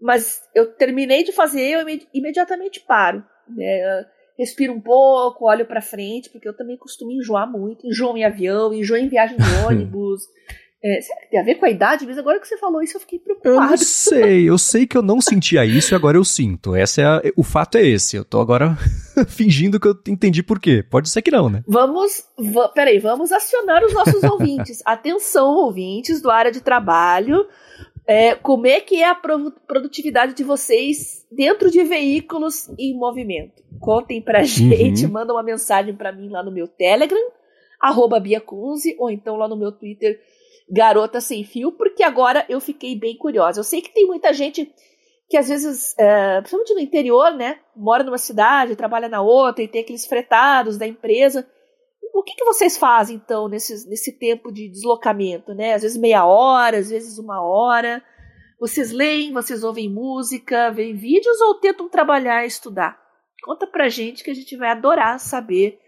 Mas eu terminei de fazer, eu imediatamente paro. Né? Respiro um pouco, olho para frente, porque eu também costumo enjoar muito. Enjoo em avião, enjoo em viagem de ônibus. É, será que tem a ver com a idade? Mas agora que você falou isso, eu fiquei preocupado. Eu não sei, eu sei que eu não sentia isso e agora eu sinto. Essa é a, o fato é esse. Eu tô agora fingindo que eu entendi por quê. Pode ser que não, né? Vamos, peraí, vamos acionar os nossos ouvintes. Atenção, ouvintes do área de trabalho. É, como é que é a produtividade de vocês dentro de veículos em movimento? Contem pra gente, uhum. manda uma mensagem para mim lá no meu Telegram, arroba Biacunze, ou então lá no meu Twitter, Garota Sem Fio, porque agora eu fiquei bem curiosa. Eu sei que tem muita gente que às vezes, é, principalmente no interior, né, mora numa cidade, trabalha na outra e tem aqueles fretados da empresa o que, que vocês fazem, então, nesse, nesse tempo de deslocamento, né? Às vezes meia hora, às vezes uma hora. Vocês leem, vocês ouvem música, veem vídeos ou tentam trabalhar e estudar? Conta pra gente que a gente vai adorar saber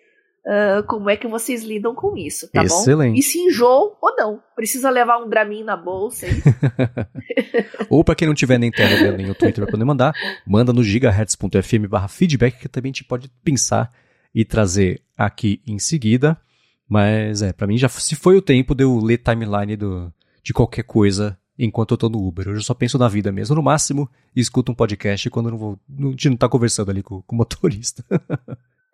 uh, como é que vocês lidam com isso, tá Excelente. bom? E se enjoam ou não. Precisa levar um Dramin na bolsa. ou para quem não tiver nem Telegram nem o Twitter pra poder mandar, manda no gigahertz.fm barra feedback que também a gente pode pensar e trazer aqui em seguida. Mas é, para mim já se foi o tempo de eu ler timeline do, de qualquer coisa enquanto eu tô no Uber. Hoje eu só penso na vida mesmo. No máximo, escuto um podcast quando não vou. Não, a gente não tá conversando ali com, com o motorista.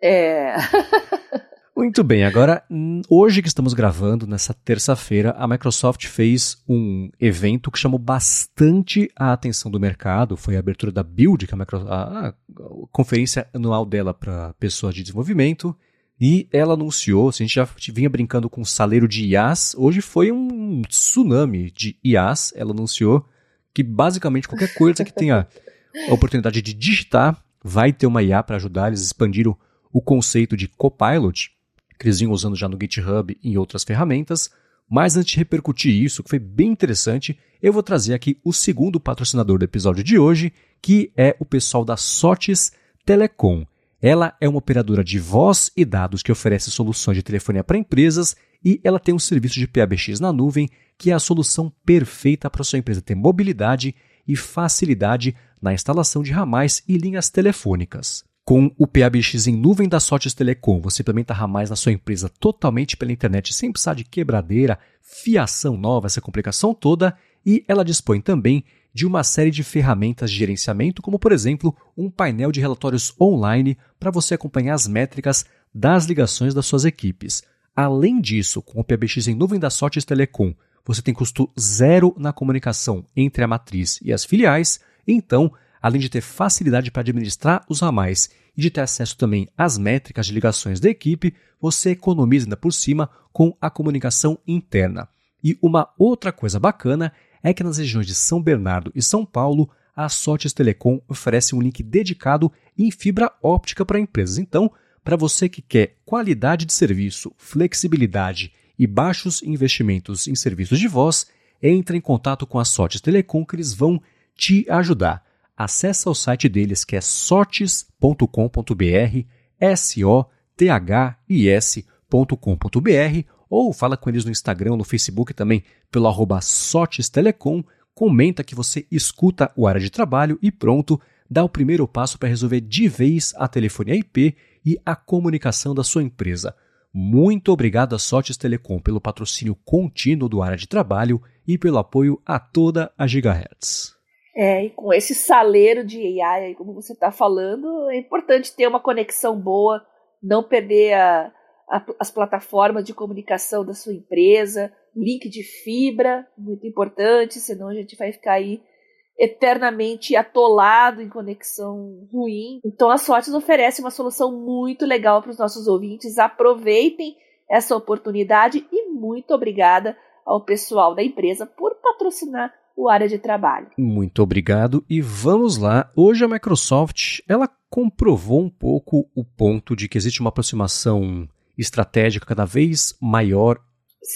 é. Muito bem, agora, hoje que estamos gravando, nessa terça-feira, a Microsoft fez um evento que chamou bastante a atenção do mercado. Foi a abertura da Build, que é a, a, a conferência anual dela para pessoas de desenvolvimento. E ela anunciou, se a gente já vinha brincando com saleiro de IAs, hoje foi um tsunami de IAs. Ela anunciou que basicamente qualquer coisa que tenha a oportunidade de digitar vai ter uma IA para ajudar. Eles expandiram o conceito de Copilot, vinham usando já no GitHub e em outras ferramentas. Mas antes de repercutir isso, que foi bem interessante, eu vou trazer aqui o segundo patrocinador do episódio de hoje, que é o pessoal da Sotes Telecom. Ela é uma operadora de voz e dados que oferece soluções de telefonia para empresas e ela tem um serviço de PABX na nuvem que é a solução perfeita para sua empresa ter mobilidade e facilidade na instalação de ramais e linhas telefônicas. Com o PABX em nuvem da Sotes Telecom, você implementa ramais na sua empresa totalmente pela internet sem precisar de quebradeira, fiação nova, essa complicação toda, e ela dispõe também de uma série de ferramentas de gerenciamento, como por exemplo um painel de relatórios online para você acompanhar as métricas das ligações das suas equipes. Além disso, com o PBX em nuvem da Sotes Telecom, você tem custo zero na comunicação entre a matriz e as filiais, então, além de ter facilidade para administrar os ramais e de ter acesso também às métricas de ligações da equipe, você economiza ainda por cima com a comunicação interna. E uma outra coisa bacana é que nas regiões de São Bernardo e São Paulo, a Sotes Telecom oferece um link dedicado em fibra óptica para empresas. Então, para você que quer qualidade de serviço, flexibilidade e baixos investimentos em serviços de voz, entre em contato com a Sotes Telecom que eles vão te ajudar. Acesse o site deles que é sotes.com.br, S-O-T-H-I-S.com.br ou fala com eles no Instagram, no Facebook também, pelo arroba Telecom, comenta que você escuta o área de trabalho e pronto, dá o primeiro passo para resolver de vez a telefonia IP e a comunicação da sua empresa. Muito obrigado a Sotes Telecom pelo patrocínio contínuo do área de trabalho e pelo apoio a toda a Gigahertz. É, e com esse saleiro de AI, como você está falando, é importante ter uma conexão boa, não perder a, a, as plataformas de comunicação da sua empresa, link de fibra, muito importante, senão a gente vai ficar aí eternamente atolado em conexão ruim. Então a Sortes oferece uma solução muito legal para os nossos ouvintes. Aproveitem essa oportunidade e muito obrigada ao pessoal da empresa por patrocinar o área de trabalho. Muito obrigado e vamos lá. Hoje a Microsoft, ela comprovou um pouco o ponto de que existe uma aproximação estratégica cada vez maior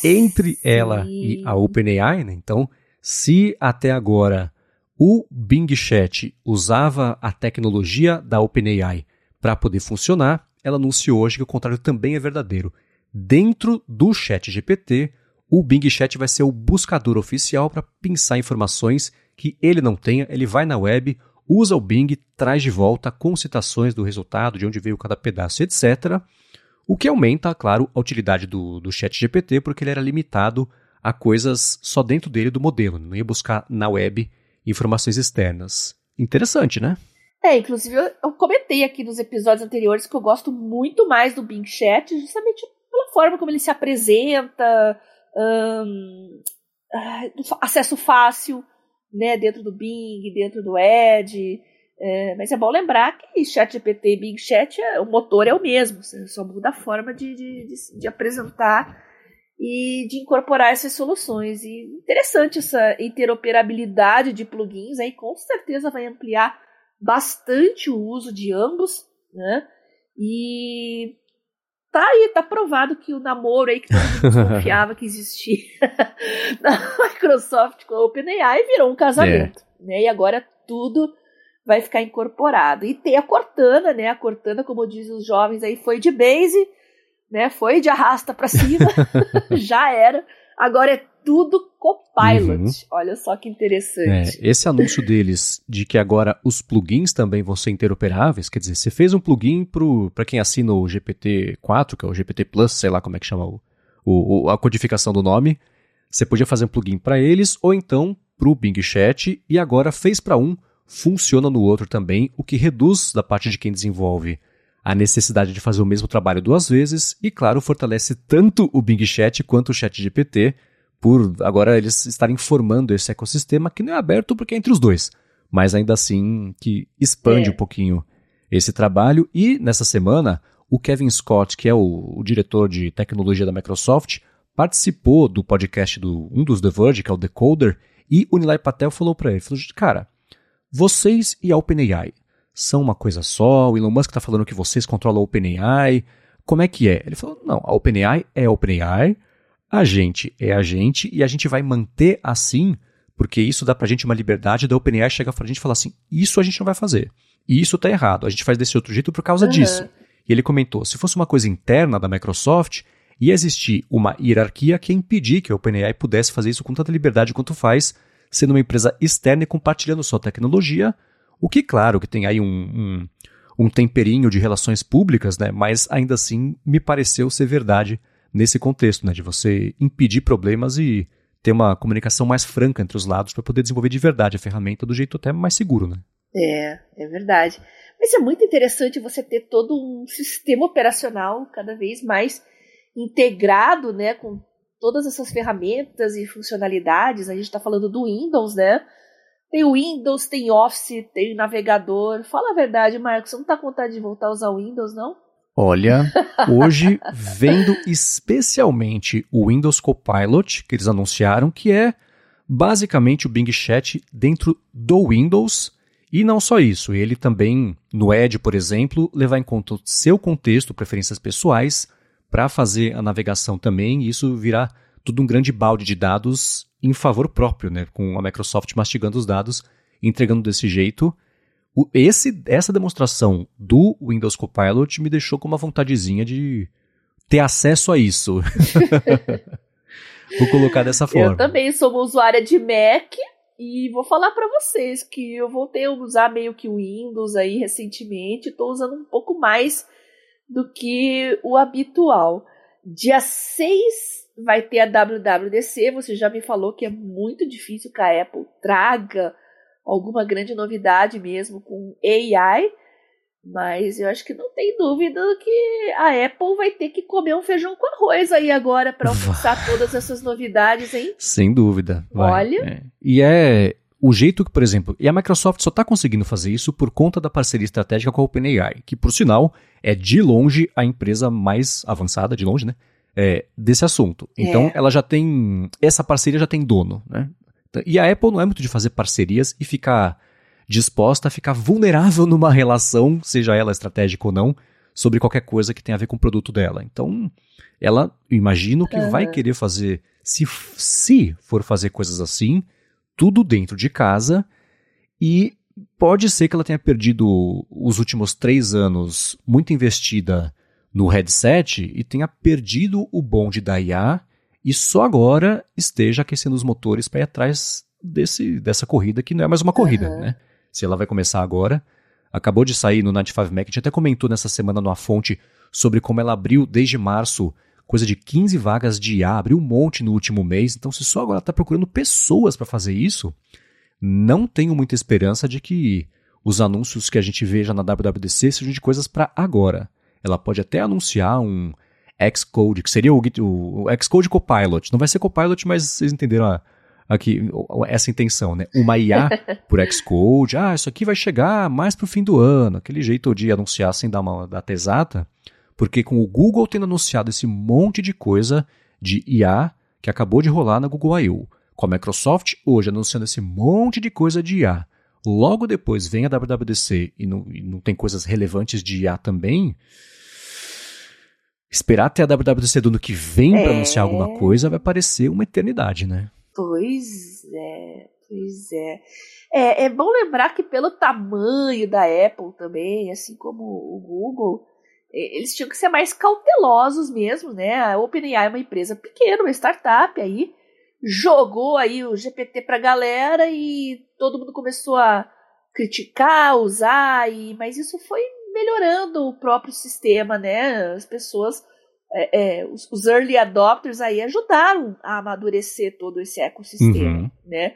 entre Sim. ela e a OpenAI, né? Então, se até agora o Bing Chat usava a tecnologia da OpenAI para poder funcionar, ela anunciou hoje que o contrário também é verdadeiro. Dentro do Chat GPT, o Bing Chat vai ser o buscador oficial para pensar informações que ele não tenha, ele vai na web, usa o Bing, traz de volta com citações do resultado, de onde veio cada pedaço, etc. O que aumenta, claro, a utilidade do, do chat GPT, porque ele era limitado a coisas só dentro dele do modelo, não ia buscar na web informações externas. Interessante, né? É, inclusive eu, comentei aqui nos episódios anteriores que eu gosto muito mais do Bing Chat, justamente pela forma como ele se apresenta, hum, acesso fácil, né, dentro do Bing, dentro do Edge, é, mas é bom lembrar que ChatGPT e Bing Chat, é, o motor é o mesmo, só muda a forma de, de, de, de apresentar e de incorporar essas soluções. E interessante essa interoperabilidade de plugins, aí com certeza vai ampliar bastante o uso de ambos, né? E tá aí, tá provado que o namoro aí que todo mundo confiava que existia na Microsoft com a OpenAI virou um casamento, é. né? E agora tudo vai ficar incorporado. E tem a Cortana, né? A Cortana, como dizem os jovens aí, foi de base, né? Foi de arrasta para cima, já era. Agora é tudo Copilot. Uhum. Olha só que interessante. É, esse anúncio deles de que agora os plugins também vão ser interoperáveis, quer dizer, você fez um plugin para quem assina o GPT-4, que é o GPT Plus, sei lá como é que chama o, o, a codificação do nome, você podia fazer um plugin para eles ou então para o Bing Chat e agora fez para um funciona no outro também, o que reduz da parte de quem desenvolve a necessidade de fazer o mesmo trabalho duas vezes e, claro, fortalece tanto o Bing Chat quanto o Chat GPT por agora eles estarem formando esse ecossistema que não é aberto porque é entre os dois, mas ainda assim que expande é. um pouquinho esse trabalho e nessa semana o Kevin Scott, que é o, o diretor de tecnologia da Microsoft, participou do podcast do um dos The Verge, que é o Decoder, e o Nilay Patel falou para ele, falou, cara, vocês e a OpenAI são uma coisa só, o Elon Musk está falando que vocês controlam a OpenAI, como é que é? Ele falou, não, a OpenAI é a OpenAI, a gente é a gente e a gente vai manter assim, porque isso dá pra gente uma liberdade da OpenAI chegar pra gente e falar assim, isso a gente não vai fazer, isso tá errado, a gente faz desse outro jeito por causa uhum. disso. E ele comentou, se fosse uma coisa interna da Microsoft, ia existir uma hierarquia que ia impedir que a OpenAI pudesse fazer isso com tanta liberdade quanto faz, sendo uma empresa externa e compartilhando sua tecnologia, o que, claro, que tem aí um, um, um temperinho de relações públicas, né? mas ainda assim me pareceu ser verdade nesse contexto, né? de você impedir problemas e ter uma comunicação mais franca entre os lados para poder desenvolver de verdade a ferramenta do jeito até mais seguro. Né? É, é verdade. Mas é muito interessante você ter todo um sistema operacional cada vez mais integrado, né, com todas essas ferramentas e funcionalidades. A gente está falando do Windows, né? Tem o Windows, tem Office, tem navegador. Fala a verdade, Marcos, você não está com vontade de voltar a usar o Windows, não? Olha, hoje vendo especialmente o Windows Copilot, que eles anunciaram, que é basicamente o Bing Chat dentro do Windows. E não só isso, ele também, no Edge, por exemplo, levar em conta o seu contexto, preferências pessoais, para fazer a navegação também, e isso virá tudo um grande balde de dados em favor próprio, né? Com a Microsoft mastigando os dados, entregando desse jeito. Esse, essa demonstração do Windows Copilot me deixou com uma vontadezinha de ter acesso a isso. vou colocar dessa forma. Eu também sou uma usuária de Mac e vou falar para vocês que eu voltei a usar meio que o Windows aí recentemente, estou usando um pouco mais do que o habitual. Dia 6 vai ter a WWDC, você já me falou que é muito difícil que a Apple traga alguma grande novidade mesmo com AI, mas eu acho que não tem dúvida que a Apple vai ter que comer um feijão com arroz aí agora para alcançar todas essas novidades, hein? Sem dúvida. Vai. Olha. É. E é o jeito que, por exemplo, e a Microsoft só está conseguindo fazer isso por conta da parceria estratégica com a OpenAI, que, por sinal, é de longe a empresa mais avançada, de longe, né? É, desse assunto. Então, é. ela já tem. Essa parceria já tem dono, né? E a Apple não é muito de fazer parcerias e ficar disposta a ficar vulnerável numa relação, seja ela estratégica ou não, sobre qualquer coisa que tenha a ver com o produto dela. Então, ela, imagino que uhum. vai querer fazer, se, se for fazer coisas assim, tudo dentro de casa e pode ser que ela tenha perdido os últimos três anos muito investida no headset e tenha perdido o bonde da IA e só agora esteja aquecendo os motores para ir atrás desse, dessa corrida que não é mais uma corrida, uhum. né? Se ela vai começar agora. Acabou de sair no 95 Mac, a gente até comentou nessa semana numa fonte sobre como ela abriu desde março coisa de 15 vagas de IA, abriu um monte no último mês, então se só agora está procurando pessoas para fazer isso, não tenho muita esperança de que os anúncios que a gente veja na WWDC sejam de coisas para agora. Ela pode até anunciar um Xcode, que seria o, o, o Xcode Copilot. Não vai ser Copilot, mas vocês entenderam a, aqui essa intenção, né? Uma IA por Xcode. Ah, isso aqui vai chegar mais pro fim do ano. Aquele jeito de anunciar sem dar uma data exata. Porque com o Google tendo anunciado esse monte de coisa de IA que acabou de rolar na Google I.O., com a Microsoft hoje anunciando esse monte de coisa de IA, logo depois vem a WWDC e não, e não tem coisas relevantes de IA também, esperar até a WWDC do ano que vem é... para anunciar alguma coisa vai parecer uma eternidade, né? Pois é, pois é. é. É bom lembrar que pelo tamanho da Apple também, assim como o Google, eles tinham que ser mais cautelosos mesmo, né? A OpenAI é uma empresa pequena, uma startup aí, jogou aí o GPT pra galera e todo mundo começou a criticar, usar, e, mas isso foi melhorando o próprio sistema, né? As pessoas, é, é, os, os, early adopters aí ajudaram a amadurecer todo esse ecossistema, uhum. né?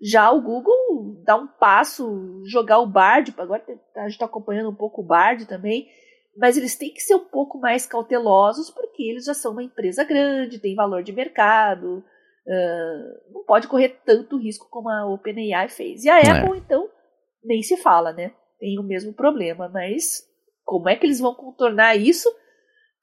Já o Google dá um passo, jogar o Bard, agora a gente está acompanhando um pouco o Bard também, mas eles têm que ser um pouco mais cautelosos porque eles já são uma empresa grande, tem valor de mercado, uh, não pode correr tanto risco como a OpenAI fez. E a é. Apple, então, nem se fala, né? Tem o mesmo problema, mas como é que eles vão contornar isso?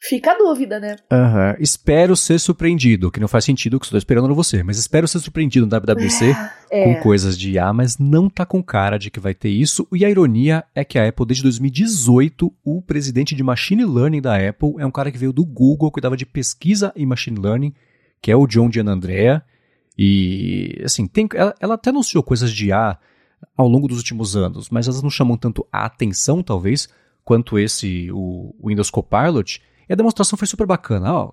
Fica a dúvida, né? Uhum. Espero ser surpreendido, que não faz sentido que estou esperando no você, mas espero ser surpreendido no WWDC é. com coisas de IA, mas não tá com cara de que vai ter isso. E a ironia é que a Apple, desde 2018, o presidente de Machine Learning da Apple é um cara que veio do Google, cuidava de pesquisa em Machine Learning, que é o John Gianandrea. E, assim, tem, ela, ela até anunciou coisas de IA ao longo dos últimos anos, mas elas não chamam tanto a atenção, talvez, quanto esse, o, Windows Copilot. E a demonstração foi super bacana. Ó,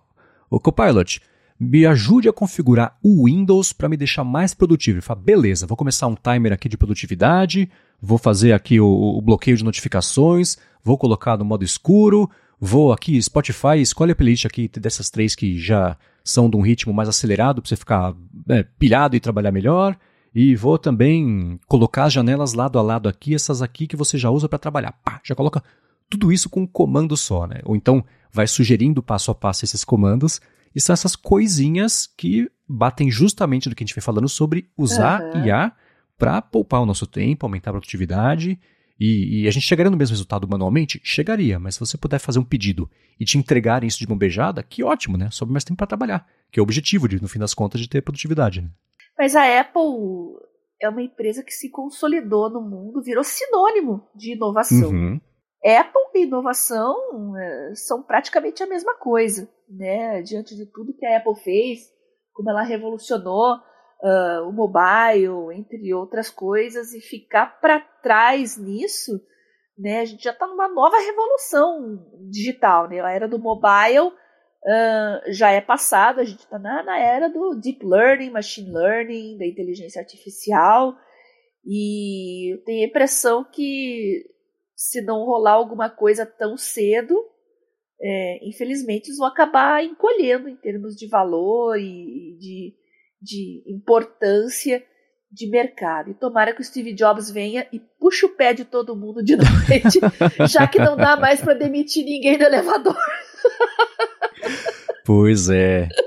o Copilot, me ajude a configurar o Windows para me deixar mais produtivo. Ele fala, beleza, vou começar um timer aqui de produtividade, vou fazer aqui o, o bloqueio de notificações, vou colocar no modo escuro, vou aqui, Spotify, escolhe a playlist aqui dessas três que já são de um ritmo mais acelerado para você ficar é, pilhado e trabalhar melhor. E vou também colocar as janelas lado a lado aqui, essas aqui que você já usa para trabalhar. Pá, já coloca tudo isso com um comando só, né? Ou então vai sugerindo passo a passo esses comandos. E são essas coisinhas que batem justamente do que a gente vem falando sobre usar uhum. IA para poupar o nosso tempo, aumentar a produtividade. E, e, a gente chegaria no mesmo resultado manualmente? Chegaria, mas se você puder fazer um pedido e te entregarem isso de mão beijada, que ótimo, né? Sobe mais tempo para trabalhar, que é o objetivo, de, no fim das contas, de ter produtividade. Né? Mas a Apple é uma empresa que se consolidou no mundo, virou sinônimo de inovação. Uhum. Apple e inovação é, são praticamente a mesma coisa, né? Diante de tudo que a Apple fez, como ela revolucionou uh, o mobile, entre outras coisas, e ficar para trás nisso, né? A gente já está numa nova revolução digital, né? A era do mobile já é passada, a gente está na, na era do deep learning, machine learning, da inteligência artificial, e eu tenho a impressão que se não rolar alguma coisa tão cedo, é, infelizmente eles vão acabar encolhendo em termos de valor e de, de importância de mercado. E tomara que o Steve Jobs venha e puxe o pé de todo mundo de noite, já que não dá mais para demitir ninguém no elevador. Pois é.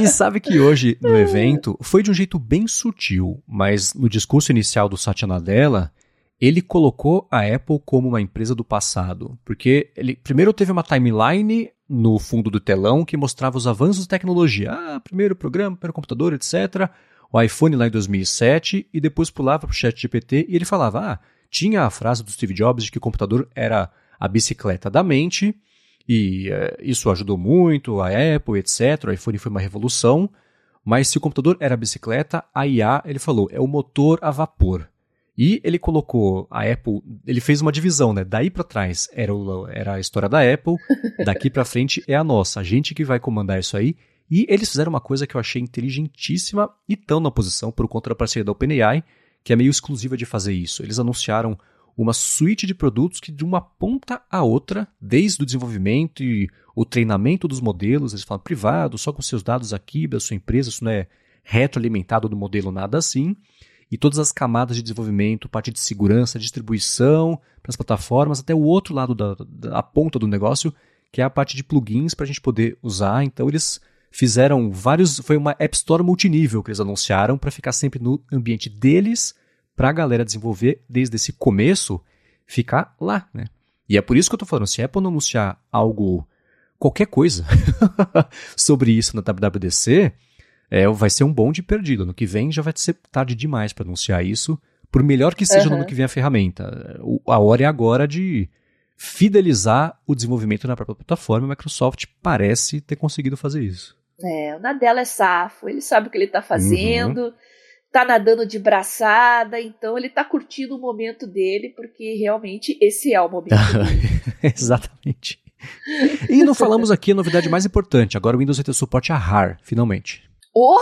E sabe que hoje no evento foi de um jeito bem sutil, mas no discurso inicial do Satya Nadella, ele colocou a Apple como uma empresa do passado, porque ele primeiro teve uma timeline no fundo do telão que mostrava os avanços de tecnologia. Ah, primeiro programa, primeiro computador, etc. O iPhone lá em 2007 e depois pulava para o chat GPT e ele falava, ah, tinha a frase do Steve Jobs de que o computador era a bicicleta da mente e uh, isso ajudou muito a Apple, etc. O iPhone foi uma revolução, mas se o computador era a bicicleta, a IA, ele falou, é o motor a vapor. E ele colocou a Apple, ele fez uma divisão, né? Daí para trás era, o, era a história da Apple, daqui para frente é a nossa, a gente que vai comandar isso aí. E eles fizeram uma coisa que eu achei inteligentíssima e tão na posição por conta da parceria da OpenAI, que é meio exclusiva de fazer isso. Eles anunciaram uma suíte de produtos que de uma ponta a outra, desde o desenvolvimento e o treinamento dos modelos, eles falam privado, só com seus dados aqui da sua empresa, isso não é retroalimentado do modelo, nada assim e todas as camadas de desenvolvimento, parte de segurança, distribuição para as plataformas, até o outro lado da, da ponta do negócio, que é a parte de plugins para a gente poder usar. Então eles fizeram vários, foi uma App Store multinível que eles anunciaram para ficar sempre no ambiente deles, para a galera desenvolver desde esse começo, ficar lá, né? E é por isso que eu estou falando, se a Apple não anunciar algo, qualquer coisa sobre isso na WWDC, é, vai ser um bonde perdido. No que vem já vai ser tarde demais para anunciar isso, por melhor que seja uhum. no ano que vem a ferramenta. A hora é agora de fidelizar o desenvolvimento na própria plataforma. A Microsoft parece ter conseguido fazer isso. É, o Nadella é safo, ele sabe o que ele está fazendo, uhum. Tá nadando de braçada, então ele está curtindo o momento dele, porque realmente esse é o momento dele. Exatamente. E não falamos aqui a novidade mais importante, agora o Windows vai ter suporte a RAR, finalmente. Oh!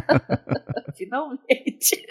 Finalmente.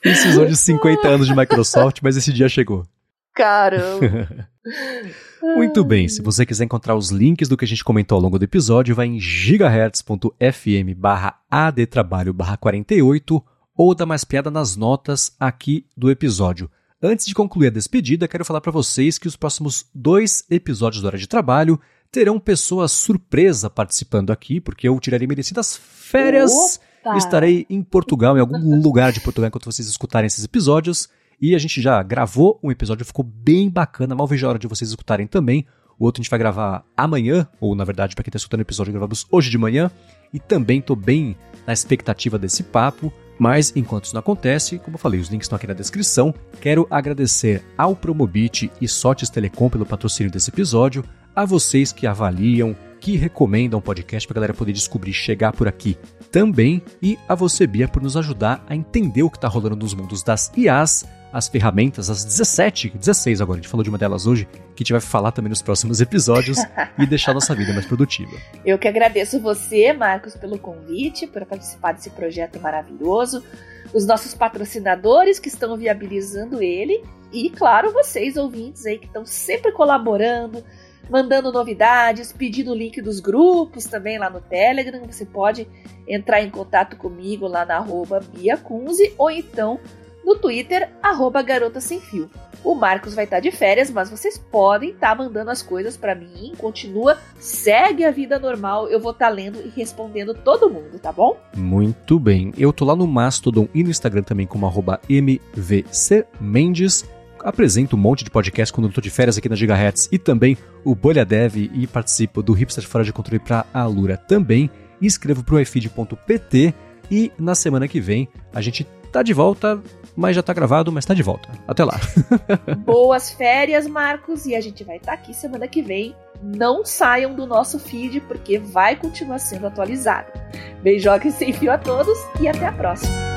Precisou de 50 anos de Microsoft, mas esse dia chegou. Caramba! Muito bem, se você quiser encontrar os links do que a gente comentou ao longo do episódio, vai em gigahertz.fm barra adtrabalho barra 48 ou dá mais piada nas notas aqui do episódio. Antes de concluir a despedida, quero falar para vocês que os próximos dois episódios do Hora de Trabalho terão pessoas surpresa participando aqui, porque eu tirarei merecidas férias. Opa. Estarei em Portugal, em algum lugar de Portugal, enquanto vocês escutarem esses episódios. E a gente já gravou um episódio, ficou bem bacana. Mal vejo a hora de vocês escutarem também. O outro a gente vai gravar amanhã, ou na verdade, para quem está escutando o episódio, gravamos hoje de manhã. E também estou bem na expectativa desse papo. Mas enquanto isso não acontece, como eu falei, os links estão aqui na descrição. Quero agradecer ao Promobit e Sotes Telecom pelo patrocínio desse episódio, a vocês que avaliam, que recomendam o podcast para a galera poder descobrir chegar por aqui também, e a você, Bia, por nos ajudar a entender o que está rolando nos mundos das IAs, as ferramentas, as 17, 16 agora, a gente falou de uma delas hoje, que a gente vai falar também nos próximos episódios e deixar nossa vida mais produtiva. Eu que agradeço você, Marcos, pelo convite, por participar desse projeto maravilhoso, os nossos patrocinadores que estão viabilizando ele e, claro, vocês, ouvintes aí que estão sempre colaborando, mandando novidades, pedindo o link dos grupos também lá no Telegram. Você pode entrar em contato comigo lá na arroba Bia Kunze, ou então no Twitter, arroba Garota Sem Fio. O Marcos vai estar de férias, mas vocês podem estar mandando as coisas para mim. Continua, segue a vida normal. Eu vou estar lendo e respondendo todo mundo, tá bom? Muito bem. Eu tô lá no Mastodon e no Instagram também como arroba mvcmendes. Apresento um monte de podcast quando eu tô de férias aqui na Gigahertz e também o Bolha Dev e participo do Hipster Fora de Controle para a Alura também. Escrevo pro ifeed.pt e na semana que vem a gente tá de volta mas já tá gravado, mas tá de volta. Até lá. Boas férias, Marcos, e a gente vai estar tá aqui semana que vem. Não saiam do nosso feed, porque vai continuar sendo atualizado. Beijoques sem fio a todos e até a próxima.